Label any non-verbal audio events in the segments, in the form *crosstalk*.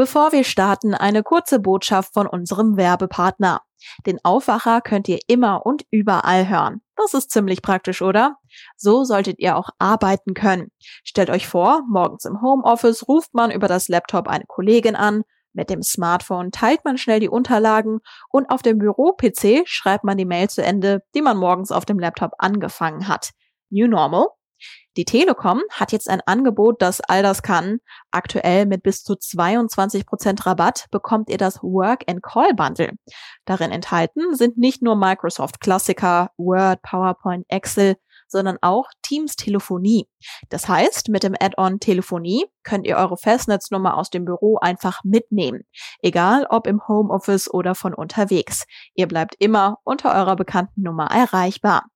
Bevor wir starten, eine kurze Botschaft von unserem Werbepartner. Den Aufwacher könnt ihr immer und überall hören. Das ist ziemlich praktisch, oder? So solltet ihr auch arbeiten können. Stellt euch vor, morgens im Homeoffice ruft man über das Laptop eine Kollegin an, mit dem Smartphone teilt man schnell die Unterlagen und auf dem Büro-PC schreibt man die Mail zu Ende, die man morgens auf dem Laptop angefangen hat. New Normal? Die Telekom hat jetzt ein Angebot, das all das kann. Aktuell mit bis zu 22 Prozent Rabatt bekommt ihr das Work and Call Bundle. Darin enthalten sind nicht nur Microsoft Klassiker, Word, PowerPoint, Excel, sondern auch Teams Telefonie. Das heißt, mit dem Add-on Telefonie könnt ihr eure Festnetznummer aus dem Büro einfach mitnehmen. Egal ob im Homeoffice oder von unterwegs. Ihr bleibt immer unter eurer bekannten Nummer erreichbar.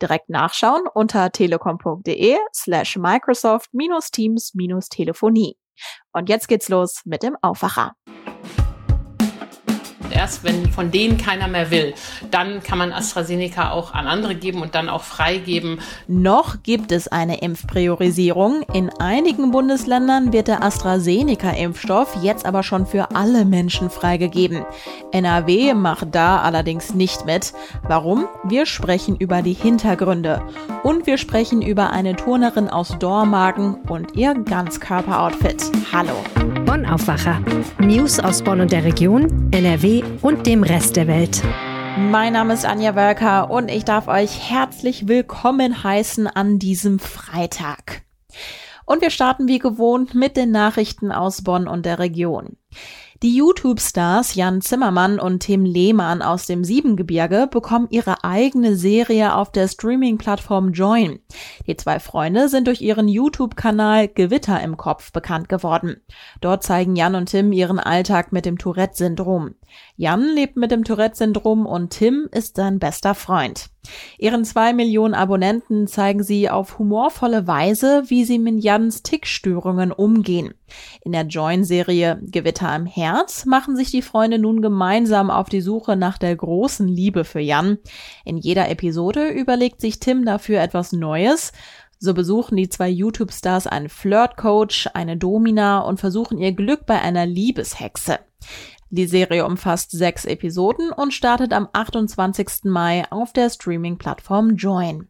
Direkt nachschauen unter telekom.de slash Microsoft-Teams-Telefonie. Und jetzt geht's los mit dem Aufwacher erst wenn von denen keiner mehr will, dann kann man AstraZeneca auch an andere geben und dann auch freigeben. Noch gibt es eine Impfpriorisierung. In einigen Bundesländern wird der AstraZeneca-Impfstoff jetzt aber schon für alle Menschen freigegeben. NRW macht da allerdings nicht mit. Warum? Wir sprechen über die Hintergründe. Und wir sprechen über eine Turnerin aus Dormagen und ihr Ganzkörperoutfit. Hallo. Bonn Aufwacher. News aus Bonn und der Region, NRW und dem Rest der Welt. Mein Name ist Anja Wölker und ich darf euch herzlich willkommen heißen an diesem Freitag. Und wir starten wie gewohnt mit den Nachrichten aus Bonn und der Region. Die YouTube-Stars Jan Zimmermann und Tim Lehmann aus dem Siebengebirge bekommen ihre eigene Serie auf der Streaming-Plattform Join. Die zwei Freunde sind durch ihren YouTube-Kanal Gewitter im Kopf bekannt geworden. Dort zeigen Jan und Tim ihren Alltag mit dem Tourette-Syndrom. Jan lebt mit dem Tourette-Syndrom und Tim ist sein bester Freund. Ihren zwei Millionen Abonnenten zeigen sie auf humorvolle Weise, wie sie mit Jans Tickstörungen umgehen. In der Join-Serie Gewitter im Herz machen sich die Freunde nun gemeinsam auf die Suche nach der großen Liebe für Jan. In jeder Episode überlegt sich Tim dafür etwas Neues. So besuchen die zwei YouTube-Stars einen Flirt-Coach, eine Domina und versuchen ihr Glück bei einer Liebeshexe. Die Serie umfasst sechs Episoden und startet am 28. Mai auf der Streaming-Plattform Join.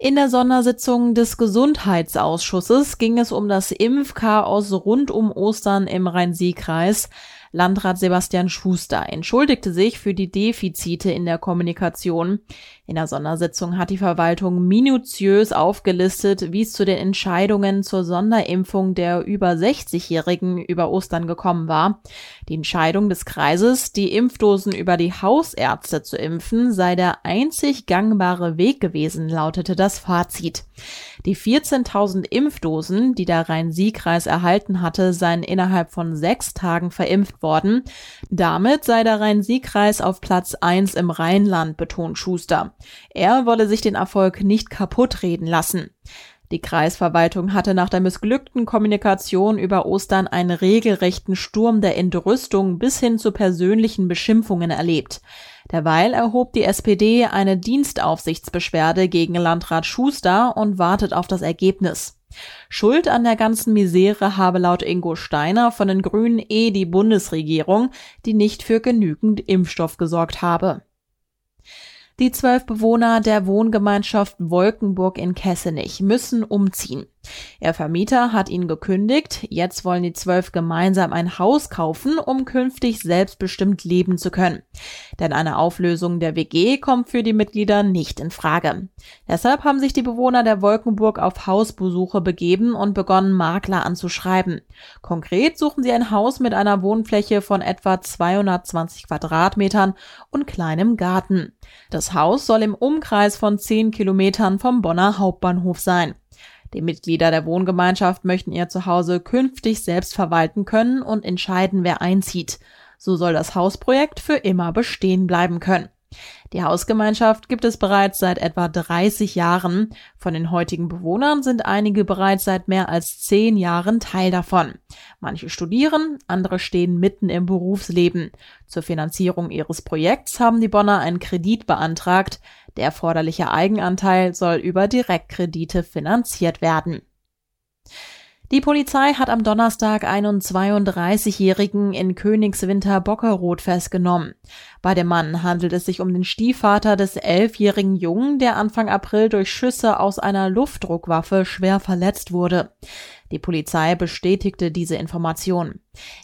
In der Sondersitzung des Gesundheitsausschusses ging es um das Impfchaos rund um Ostern im Rhein-Sieg-Kreis. Landrat Sebastian Schuster entschuldigte sich für die Defizite in der Kommunikation. In der Sondersitzung hat die Verwaltung minutiös aufgelistet, wie es zu den Entscheidungen zur Sonderimpfung der über 60-Jährigen über Ostern gekommen war. Die Entscheidung des Kreises, die Impfdosen über die Hausärzte zu impfen, sei der einzig gangbare Weg gewesen, lautete das Fazit. Die 14.000 Impfdosen, die der Rhein-Sieg-Kreis erhalten hatte, seien innerhalb von sechs Tagen verimpft worden. Damit sei der Rhein-Sieg-Kreis auf Platz eins im Rheinland, betont Schuster. Er wolle sich den Erfolg nicht kaputt reden lassen. Die Kreisverwaltung hatte nach der missglückten Kommunikation über Ostern einen regelrechten Sturm der Entrüstung bis hin zu persönlichen Beschimpfungen erlebt. Derweil erhob die SPD eine Dienstaufsichtsbeschwerde gegen Landrat Schuster und wartet auf das Ergebnis. Schuld an der ganzen Misere habe laut Ingo Steiner von den Grünen eh die Bundesregierung, die nicht für genügend Impfstoff gesorgt habe. Die zwölf Bewohner der Wohngemeinschaft Wolkenburg in Kessenich müssen umziehen. Ihr Vermieter hat ihn gekündigt. Jetzt wollen die zwölf gemeinsam ein Haus kaufen, um künftig selbstbestimmt leben zu können. Denn eine Auflösung der WG kommt für die Mitglieder nicht in Frage. Deshalb haben sich die Bewohner der Wolkenburg auf Hausbesuche begeben und begonnen, Makler anzuschreiben. Konkret suchen sie ein Haus mit einer Wohnfläche von etwa 220 Quadratmetern und kleinem Garten. Das Haus soll im Umkreis von 10 Kilometern vom Bonner Hauptbahnhof sein. Die Mitglieder der Wohngemeinschaft möchten ihr Zuhause künftig selbst verwalten können und entscheiden, wer einzieht. So soll das Hausprojekt für immer bestehen bleiben können. Die Hausgemeinschaft gibt es bereits seit etwa 30 Jahren. Von den heutigen Bewohnern sind einige bereits seit mehr als zehn Jahren Teil davon. Manche studieren, andere stehen mitten im Berufsleben. Zur Finanzierung ihres Projekts haben die Bonner einen Kredit beantragt. Der erforderliche Eigenanteil soll über Direktkredite finanziert werden. Die Polizei hat am Donnerstag einen 32-Jährigen in Königswinter Bockeroth festgenommen. Bei dem Mann handelt es sich um den Stiefvater des elfjährigen Jungen, der Anfang April durch Schüsse aus einer Luftdruckwaffe schwer verletzt wurde. Die Polizei bestätigte diese Information.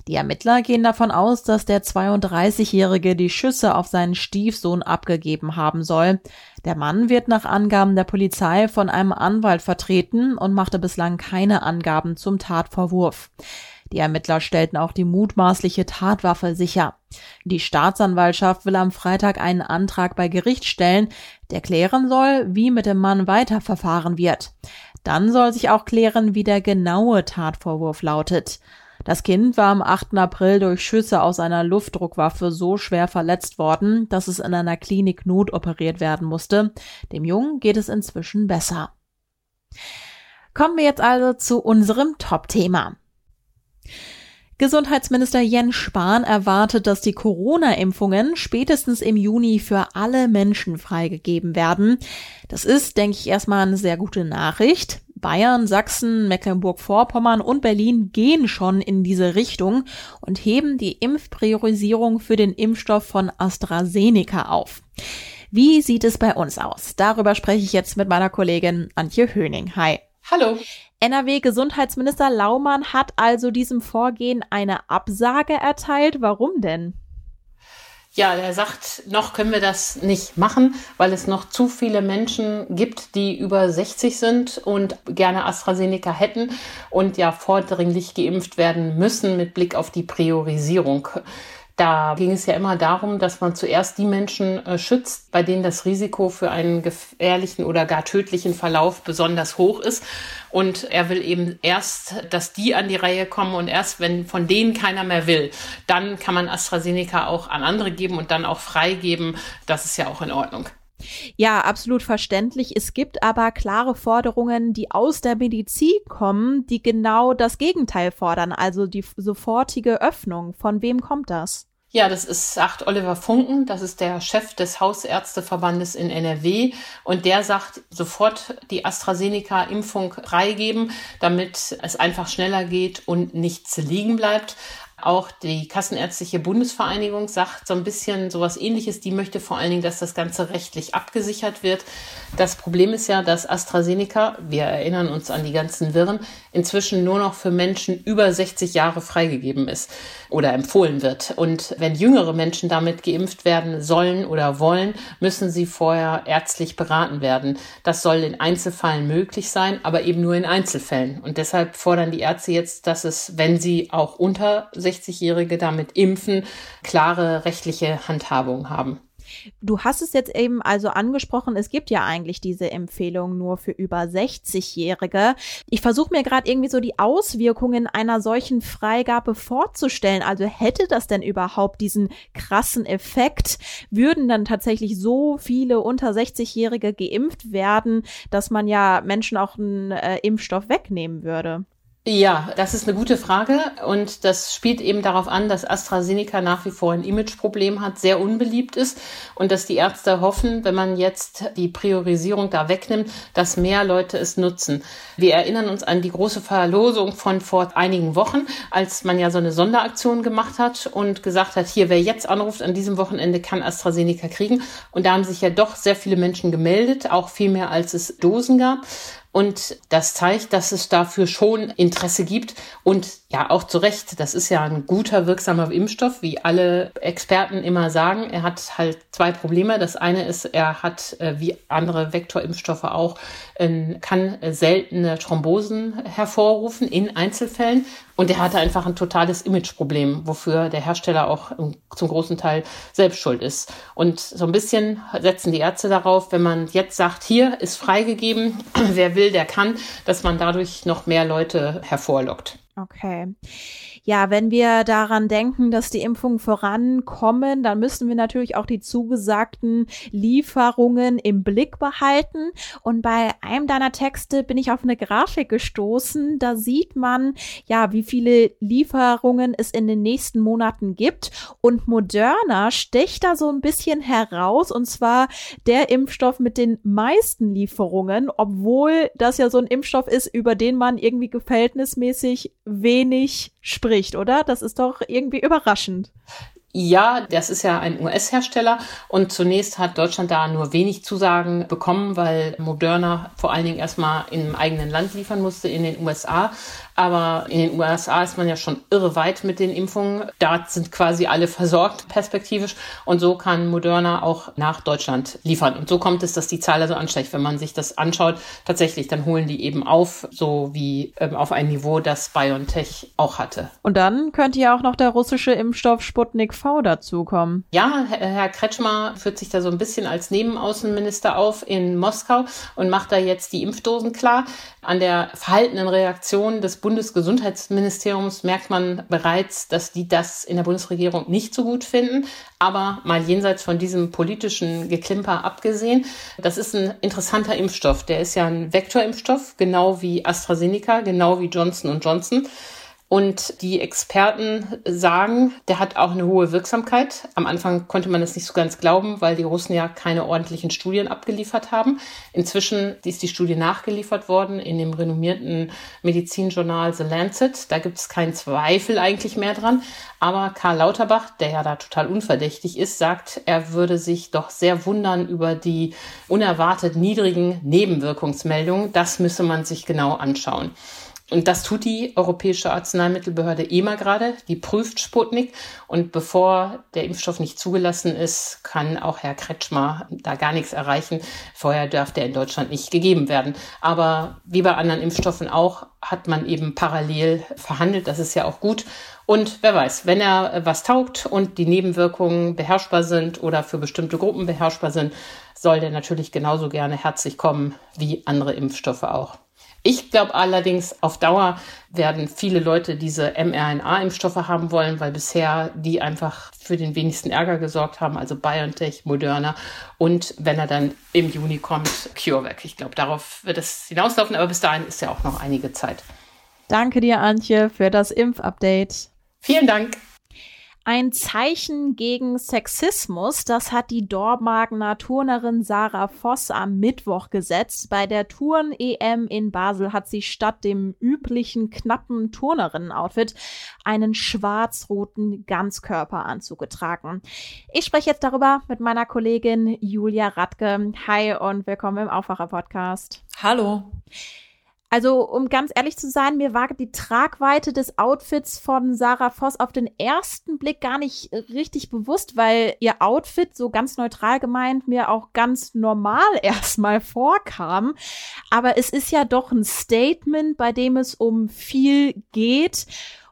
Die Ermittler gehen davon aus, dass der 32-Jährige die Schüsse auf seinen Stiefsohn abgegeben haben soll. Der Mann wird nach Angaben der Polizei von einem Anwalt vertreten und machte bislang keine Angaben zum Tatvorwurf. Die Ermittler stellten auch die mutmaßliche Tatwaffe sicher. Die Staatsanwaltschaft will am Freitag einen Antrag bei Gericht stellen, der klären soll, wie mit dem Mann weiterverfahren wird. Dann soll sich auch klären, wie der genaue Tatvorwurf lautet. Das Kind war am 8. April durch Schüsse aus einer Luftdruckwaffe so schwer verletzt worden, dass es in einer Klinik notoperiert werden musste. Dem Jungen geht es inzwischen besser. Kommen wir jetzt also zu unserem Top-Thema. Gesundheitsminister Jens Spahn erwartet, dass die Corona-Impfungen spätestens im Juni für alle Menschen freigegeben werden. Das ist, denke ich, erstmal eine sehr gute Nachricht. Bayern, Sachsen, Mecklenburg-Vorpommern und Berlin gehen schon in diese Richtung und heben die Impfpriorisierung für den Impfstoff von AstraZeneca auf. Wie sieht es bei uns aus? Darüber spreche ich jetzt mit meiner Kollegin Antje Höning. Hi. Hallo. NRW-Gesundheitsminister Laumann hat also diesem Vorgehen eine Absage erteilt. Warum denn? Ja, er sagt, noch können wir das nicht machen, weil es noch zu viele Menschen gibt, die über 60 sind und gerne AstraZeneca hätten und ja vordringlich geimpft werden müssen mit Blick auf die Priorisierung. Da ging es ja immer darum, dass man zuerst die Menschen äh, schützt, bei denen das Risiko für einen gefährlichen oder gar tödlichen Verlauf besonders hoch ist. Und er will eben erst, dass die an die Reihe kommen und erst, wenn von denen keiner mehr will, dann kann man AstraZeneca auch an andere geben und dann auch freigeben. Das ist ja auch in Ordnung. Ja, absolut verständlich. Es gibt aber klare Forderungen, die aus der Medizin kommen, die genau das Gegenteil fordern, also die sofortige Öffnung. Von wem kommt das? Ja, das ist, sagt Oliver Funken, das ist der Chef des Hausärzteverbandes in NRW und der sagt, sofort die AstraZeneca-Impfung freigeben, damit es einfach schneller geht und nichts liegen bleibt. Auch die Kassenärztliche Bundesvereinigung sagt so ein bisschen sowas ähnliches. Die möchte vor allen Dingen, dass das Ganze rechtlich abgesichert wird. Das Problem ist ja, dass AstraZeneca, wir erinnern uns an die ganzen Wirren, inzwischen nur noch für Menschen über 60 Jahre freigegeben ist oder empfohlen wird. Und wenn jüngere Menschen damit geimpft werden sollen oder wollen, müssen sie vorher ärztlich beraten werden. Das soll in Einzelfällen möglich sein, aber eben nur in Einzelfällen. Und deshalb fordern die Ärzte jetzt, dass es, wenn sie auch unter 60-Jährige damit impfen, klare rechtliche Handhabung haben. Du hast es jetzt eben also angesprochen, es gibt ja eigentlich diese Empfehlung nur für über 60-Jährige. Ich versuche mir gerade irgendwie so die Auswirkungen einer solchen Freigabe vorzustellen. Also hätte das denn überhaupt diesen krassen Effekt? Würden dann tatsächlich so viele unter 60-Jährige geimpft werden, dass man ja Menschen auch einen äh, Impfstoff wegnehmen würde? Ja, das ist eine gute Frage und das spielt eben darauf an, dass AstraZeneca nach wie vor ein Imageproblem hat, sehr unbeliebt ist und dass die Ärzte hoffen, wenn man jetzt die Priorisierung da wegnimmt, dass mehr Leute es nutzen. Wir erinnern uns an die große Verlosung von vor einigen Wochen, als man ja so eine Sonderaktion gemacht hat und gesagt hat, hier, wer jetzt anruft an diesem Wochenende kann AstraZeneca kriegen und da haben sich ja doch sehr viele Menschen gemeldet, auch viel mehr als es Dosen gab. Und das zeigt, dass es dafür schon Interesse gibt. Und ja, auch zu Recht, das ist ja ein guter, wirksamer Impfstoff, wie alle Experten immer sagen. Er hat halt zwei Probleme. Das eine ist, er hat, äh, wie andere Vektorimpfstoffe auch, kann seltene Thrombosen hervorrufen in Einzelfällen. Und er hatte einfach ein totales Imageproblem, wofür der Hersteller auch zum großen Teil selbst schuld ist. Und so ein bisschen setzen die Ärzte darauf, wenn man jetzt sagt, hier ist freigegeben, *clears throat* wer will, der kann, dass man dadurch noch mehr Leute hervorlockt. Okay. Ja, wenn wir daran denken, dass die Impfungen vorankommen, dann müssen wir natürlich auch die zugesagten Lieferungen im Blick behalten. Und bei einem deiner Texte bin ich auf eine Grafik gestoßen. Da sieht man, ja, wie viele Lieferungen es in den nächsten Monaten gibt. Und Moderna sticht da so ein bisschen heraus. Und zwar der Impfstoff mit den meisten Lieferungen, obwohl das ja so ein Impfstoff ist, über den man irgendwie verhältnismäßig wenig spricht, oder? Das ist doch irgendwie überraschend. Ja, das ist ja ein US-Hersteller und zunächst hat Deutschland da nur wenig Zusagen bekommen, weil Moderna vor allen Dingen erstmal im eigenen Land liefern musste, in den USA. Aber in den USA ist man ja schon irre weit mit den Impfungen. Da sind quasi alle versorgt perspektivisch. Und so kann Moderna auch nach Deutschland liefern. Und so kommt es, dass die Zahl also ansteigt. Wenn man sich das anschaut, tatsächlich, dann holen die eben auf, so wie ähm, auf ein Niveau, das BioNTech auch hatte. Und dann könnte ja auch noch der russische Impfstoff Sputnik V dazukommen. Ja, Herr Kretschmer führt sich da so ein bisschen als Nebenaußenminister auf in Moskau und macht da jetzt die Impfdosen klar. An der verhaltenen Reaktion des Bundesgesundheitsministeriums merkt man bereits, dass die das in der Bundesregierung nicht so gut finden. Aber mal jenseits von diesem politischen Geklimper abgesehen, das ist ein interessanter Impfstoff. Der ist ja ein Vektorimpfstoff, genau wie AstraZeneca, genau wie Johnson Johnson. Und die Experten sagen, der hat auch eine hohe Wirksamkeit. Am Anfang konnte man das nicht so ganz glauben, weil die Russen ja keine ordentlichen Studien abgeliefert haben. Inzwischen ist die Studie nachgeliefert worden in dem renommierten Medizinjournal The Lancet. Da gibt es keinen Zweifel eigentlich mehr dran. Aber Karl Lauterbach, der ja da total unverdächtig ist, sagt, er würde sich doch sehr wundern über die unerwartet niedrigen Nebenwirkungsmeldungen. Das müsse man sich genau anschauen. Und das tut die Europäische Arzneimittelbehörde EMA gerade. Die prüft Sputnik. Und bevor der Impfstoff nicht zugelassen ist, kann auch Herr Kretschmer da gar nichts erreichen. Vorher darf der in Deutschland nicht gegeben werden. Aber wie bei anderen Impfstoffen auch, hat man eben parallel verhandelt. Das ist ja auch gut. Und wer weiß, wenn er was taugt und die Nebenwirkungen beherrschbar sind oder für bestimmte Gruppen beherrschbar sind, soll der natürlich genauso gerne herzlich kommen wie andere Impfstoffe auch. Ich glaube allerdings, auf Dauer werden viele Leute diese mRNA-Impfstoffe haben wollen, weil bisher die einfach für den wenigsten Ärger gesorgt haben, also BioNTech, Moderna und wenn er dann im Juni kommt, CureVac. Ich glaube, darauf wird es hinauslaufen, aber bis dahin ist ja auch noch einige Zeit. Danke dir, Antje, für das Impfupdate. Vielen Dank. Ein Zeichen gegen Sexismus, das hat die Dormagener Turnerin Sarah Voss am Mittwoch gesetzt. Bei der Turn-EM in Basel hat sie statt dem üblichen knappen Turnerinnen-Outfit einen schwarz-roten Ganzkörperanzug getragen. Ich spreche jetzt darüber mit meiner Kollegin Julia Radke. Hi und willkommen im Aufwacher-Podcast. Hallo. Also, um ganz ehrlich zu sein, mir war die Tragweite des Outfits von Sarah Voss auf den ersten Blick gar nicht richtig bewusst, weil ihr Outfit, so ganz neutral gemeint, mir auch ganz normal *laughs* erstmal vorkam. Aber es ist ja doch ein Statement, bei dem es um viel geht.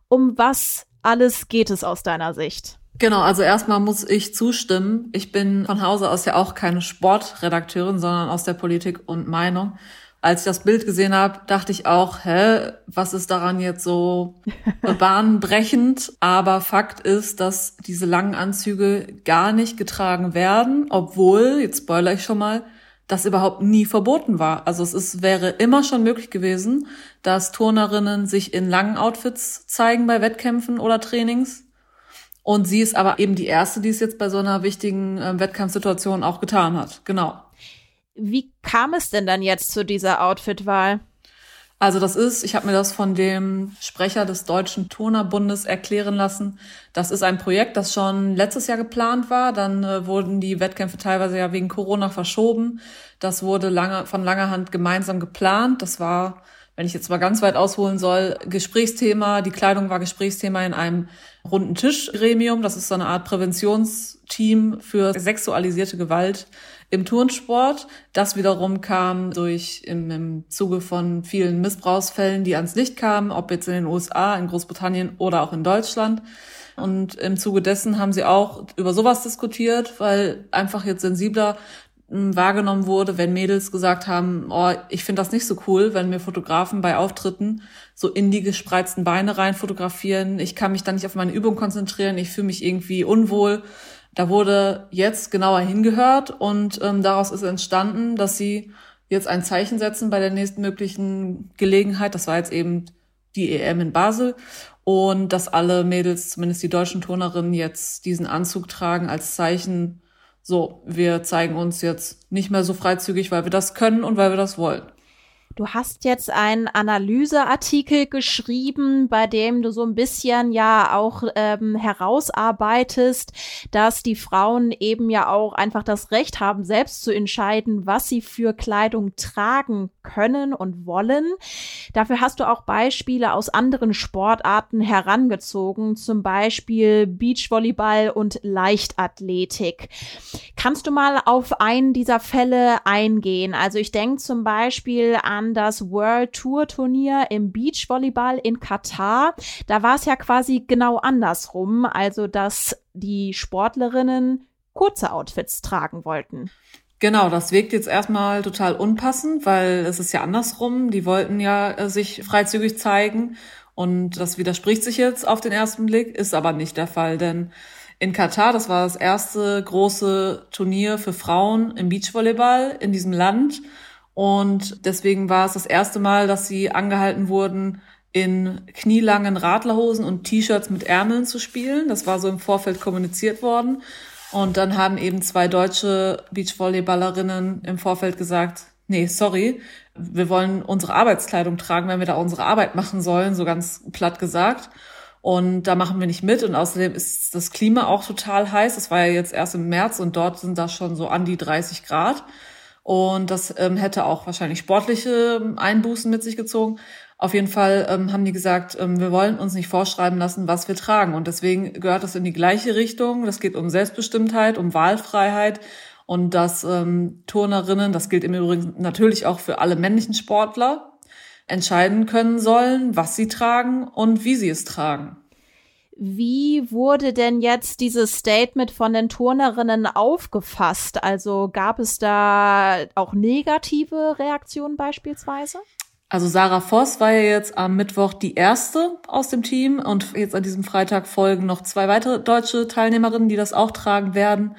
Um was alles geht es aus deiner Sicht? Genau, also erstmal muss ich zustimmen. Ich bin von Hause aus ja auch keine Sportredakteurin, sondern aus der Politik und Meinung als ich das Bild gesehen habe, dachte ich auch, hä, was ist daran jetzt so *laughs* bahnbrechend? Aber Fakt ist, dass diese langen Anzüge gar nicht getragen werden, obwohl, jetzt spoiler ich schon mal, das überhaupt nie verboten war. Also es ist, wäre immer schon möglich gewesen, dass Turnerinnen sich in langen Outfits zeigen bei Wettkämpfen oder Trainings. Und sie ist aber eben die erste, die es jetzt bei so einer wichtigen äh, Wettkampfsituation auch getan hat. Genau. Wie kam es denn dann jetzt zu dieser Outfitwahl? Also das ist, ich habe mir das von dem Sprecher des Deutschen Turnerbundes erklären lassen. Das ist ein Projekt, das schon letztes Jahr geplant war. Dann äh, wurden die Wettkämpfe teilweise ja wegen Corona verschoben. Das wurde lange, von langer Hand gemeinsam geplant. Das war, wenn ich jetzt mal ganz weit ausholen soll, Gesprächsthema. Die Kleidung war Gesprächsthema in einem runden Tischgremium. Das ist so eine Art Präventionsteam für sexualisierte Gewalt im Turnsport. Das wiederum kam durch im, im Zuge von vielen Missbrauchsfällen, die ans Licht kamen, ob jetzt in den USA, in Großbritannien oder auch in Deutschland. Und im Zuge dessen haben sie auch über sowas diskutiert, weil einfach jetzt sensibler wahrgenommen wurde, wenn Mädels gesagt haben, oh, ich finde das nicht so cool, wenn mir Fotografen bei Auftritten so in die gespreizten Beine rein fotografieren. Ich kann mich dann nicht auf meine Übung konzentrieren, ich fühle mich irgendwie unwohl. Da wurde jetzt genauer hingehört und ähm, daraus ist entstanden, dass sie jetzt ein Zeichen setzen bei der nächsten möglichen Gelegenheit. Das war jetzt eben die EM in Basel und dass alle Mädels, zumindest die deutschen Turnerinnen, jetzt diesen Anzug tragen als Zeichen so, wir zeigen uns jetzt nicht mehr so freizügig, weil wir das können und weil wir das wollen. Du hast jetzt einen Analyseartikel geschrieben, bei dem du so ein bisschen ja auch ähm, herausarbeitest, dass die Frauen eben ja auch einfach das Recht haben, selbst zu entscheiden, was sie für Kleidung tragen können und wollen. Dafür hast du auch Beispiele aus anderen Sportarten herangezogen, zum Beispiel Beachvolleyball und Leichtathletik. Kannst du mal auf einen dieser Fälle eingehen? Also ich denke zum Beispiel an an das World Tour Turnier im Beachvolleyball in Katar. Da war es ja quasi genau andersrum, also dass die Sportlerinnen kurze Outfits tragen wollten. Genau, das wirkt jetzt erstmal total unpassend, weil es ist ja andersrum. Die wollten ja äh, sich freizügig zeigen und das widerspricht sich jetzt auf den ersten Blick, ist aber nicht der Fall, denn in Katar, das war das erste große Turnier für Frauen im Beachvolleyball in diesem Land und deswegen war es das erste Mal, dass sie angehalten wurden, in knielangen Radlerhosen und T-Shirts mit Ärmeln zu spielen. Das war so im Vorfeld kommuniziert worden. Und dann haben eben zwei deutsche Beachvolleyballerinnen im Vorfeld gesagt, nee, sorry, wir wollen unsere Arbeitskleidung tragen, wenn wir da unsere Arbeit machen sollen, so ganz platt gesagt. Und da machen wir nicht mit. Und außerdem ist das Klima auch total heiß. Das war ja jetzt erst im März und dort sind da schon so an die 30 Grad. Und das ähm, hätte auch wahrscheinlich sportliche ähm, Einbußen mit sich gezogen. Auf jeden Fall ähm, haben die gesagt, ähm, wir wollen uns nicht vorschreiben lassen, was wir tragen. Und deswegen gehört das in die gleiche Richtung. Das geht um Selbstbestimmtheit, um Wahlfreiheit und dass ähm, Turnerinnen, das gilt im Übrigen natürlich auch für alle männlichen Sportler, entscheiden können sollen, was sie tragen und wie sie es tragen. Wie wurde denn jetzt dieses Statement von den Turnerinnen aufgefasst? Also gab es da auch negative Reaktionen beispielsweise? Also Sarah Voss war ja jetzt am Mittwoch die erste aus dem Team und jetzt an diesem Freitag folgen noch zwei weitere deutsche Teilnehmerinnen, die das auch tragen werden.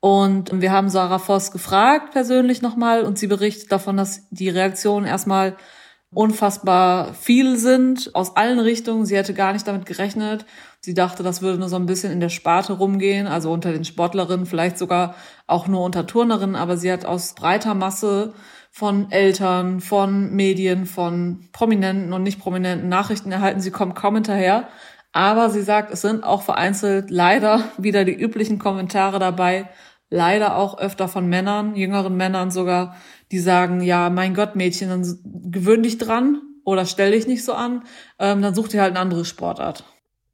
Und wir haben Sarah Voss gefragt persönlich nochmal und sie berichtet davon, dass die Reaktionen erstmal unfassbar viel sind aus allen Richtungen. Sie hätte gar nicht damit gerechnet. Sie dachte, das würde nur so ein bisschen in der Sparte rumgehen, also unter den Sportlerinnen, vielleicht sogar auch nur unter Turnerinnen, aber sie hat aus breiter Masse von Eltern, von Medien, von prominenten und nicht prominenten Nachrichten erhalten. Sie kommt kaum hinterher. Aber sie sagt, es sind auch vereinzelt leider *laughs* wieder die üblichen Kommentare dabei, leider auch öfter von Männern, jüngeren Männern sogar, die sagen, ja, mein Gott, Mädchen, dann gewöhn dich dran oder stell dich nicht so an, ähm, dann such dir halt eine andere Sportart.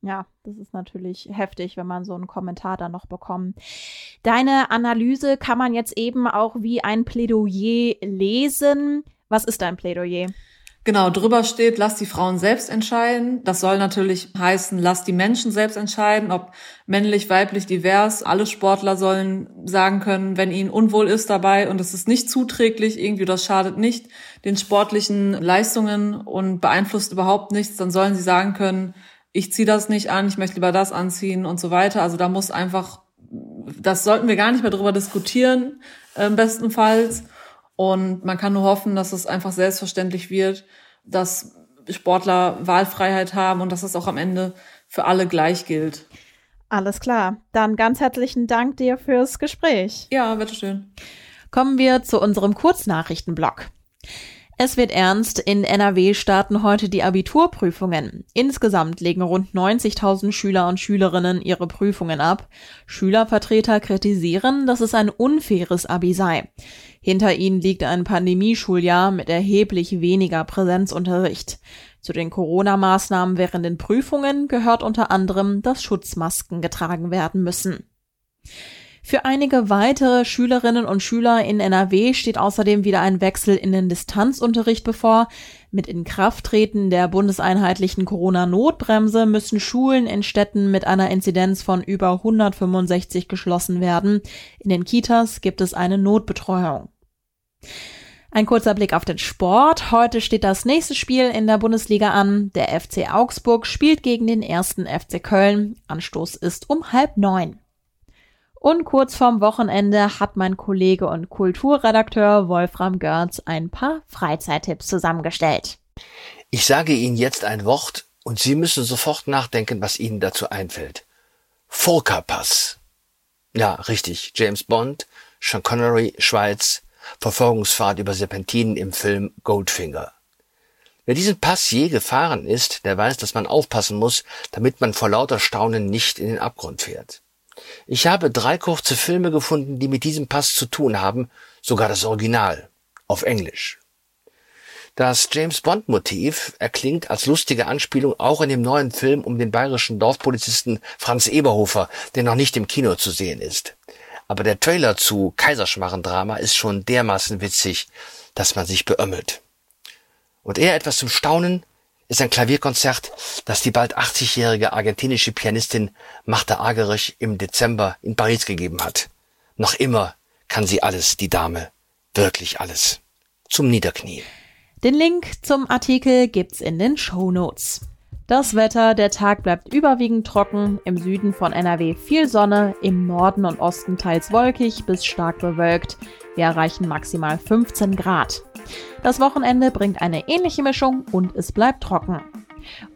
Ja, das ist natürlich heftig, wenn man so einen Kommentar dann noch bekommt. Deine Analyse kann man jetzt eben auch wie ein Plädoyer lesen. Was ist dein Plädoyer? Genau, drüber steht, lass die Frauen selbst entscheiden. Das soll natürlich heißen, lass die Menschen selbst entscheiden, ob männlich, weiblich, divers. Alle Sportler sollen sagen können, wenn ihnen unwohl ist dabei und es ist nicht zuträglich, irgendwie das schadet nicht den sportlichen Leistungen und beeinflusst überhaupt nichts, dann sollen sie sagen können, ich ziehe das nicht an, ich möchte lieber das anziehen und so weiter. Also da muss einfach, das sollten wir gar nicht mehr drüber diskutieren, äh, bestenfalls. Und man kann nur hoffen, dass es einfach selbstverständlich wird, dass Sportler Wahlfreiheit haben und dass es auch am Ende für alle gleich gilt. Alles klar. Dann ganz herzlichen Dank dir fürs Gespräch. Ja, bitteschön. Kommen wir zu unserem Kurznachrichtenblock. Es wird ernst. In NRW starten heute die Abiturprüfungen. Insgesamt legen rund 90.000 Schüler und Schülerinnen ihre Prüfungen ab. Schülervertreter kritisieren, dass es ein unfaires Abi sei. Hinter ihnen liegt ein Pandemieschuljahr mit erheblich weniger Präsenzunterricht. Zu den Corona-Maßnahmen während den Prüfungen gehört unter anderem, dass Schutzmasken getragen werden müssen. Für einige weitere Schülerinnen und Schüler in NRW steht außerdem wieder ein Wechsel in den Distanzunterricht bevor. Mit Inkrafttreten der bundeseinheitlichen Corona-Notbremse müssen Schulen in Städten mit einer Inzidenz von über 165 geschlossen werden. In den Kitas gibt es eine Notbetreuung. Ein kurzer Blick auf den Sport. Heute steht das nächste Spiel in der Bundesliga an. Der FC Augsburg spielt gegen den ersten FC Köln. Anstoß ist um halb neun. Und kurz vorm Wochenende hat mein Kollege und Kulturredakteur Wolfram Görz ein paar Freizeittipps zusammengestellt. Ich sage Ihnen jetzt ein Wort und Sie müssen sofort nachdenken, was Ihnen dazu einfällt. Volkerpass. Ja, richtig. James Bond, Sean Connery, Schweiz, Verfolgungsfahrt über Serpentinen im Film Goldfinger. Wer diesen Pass je gefahren ist, der weiß, dass man aufpassen muss, damit man vor lauter Staunen nicht in den Abgrund fährt. Ich habe drei kurze Filme gefunden, die mit diesem Pass zu tun haben, sogar das Original, auf Englisch. Das James Bond Motiv erklingt als lustige Anspielung auch in dem neuen Film um den bayerischen Dorfpolizisten Franz Eberhofer, der noch nicht im Kino zu sehen ist. Aber der Trailer zu Kaiserschmarrendrama ist schon dermaßen witzig, dass man sich beömmelt. Und eher etwas zum Staunen ist ein Klavierkonzert, das die bald 80-jährige argentinische Pianistin Marta Agerich im Dezember in Paris gegeben hat. Noch immer kann sie alles, die Dame. Wirklich alles. Zum Niederknien. Den Link zum Artikel gibt's in den Show Notes. Das Wetter, der Tag bleibt überwiegend trocken, im Süden von NRW viel Sonne, im Norden und Osten teils wolkig bis stark bewölkt. Wir erreichen maximal 15 Grad. Das Wochenende bringt eine ähnliche Mischung und es bleibt trocken.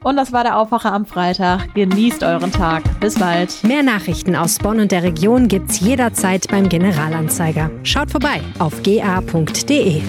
Und das war der Aufwacher am Freitag. Genießt euren Tag. Bis bald. Mehr Nachrichten aus Bonn und der Region gibt's jederzeit beim Generalanzeiger. Schaut vorbei auf ga.de.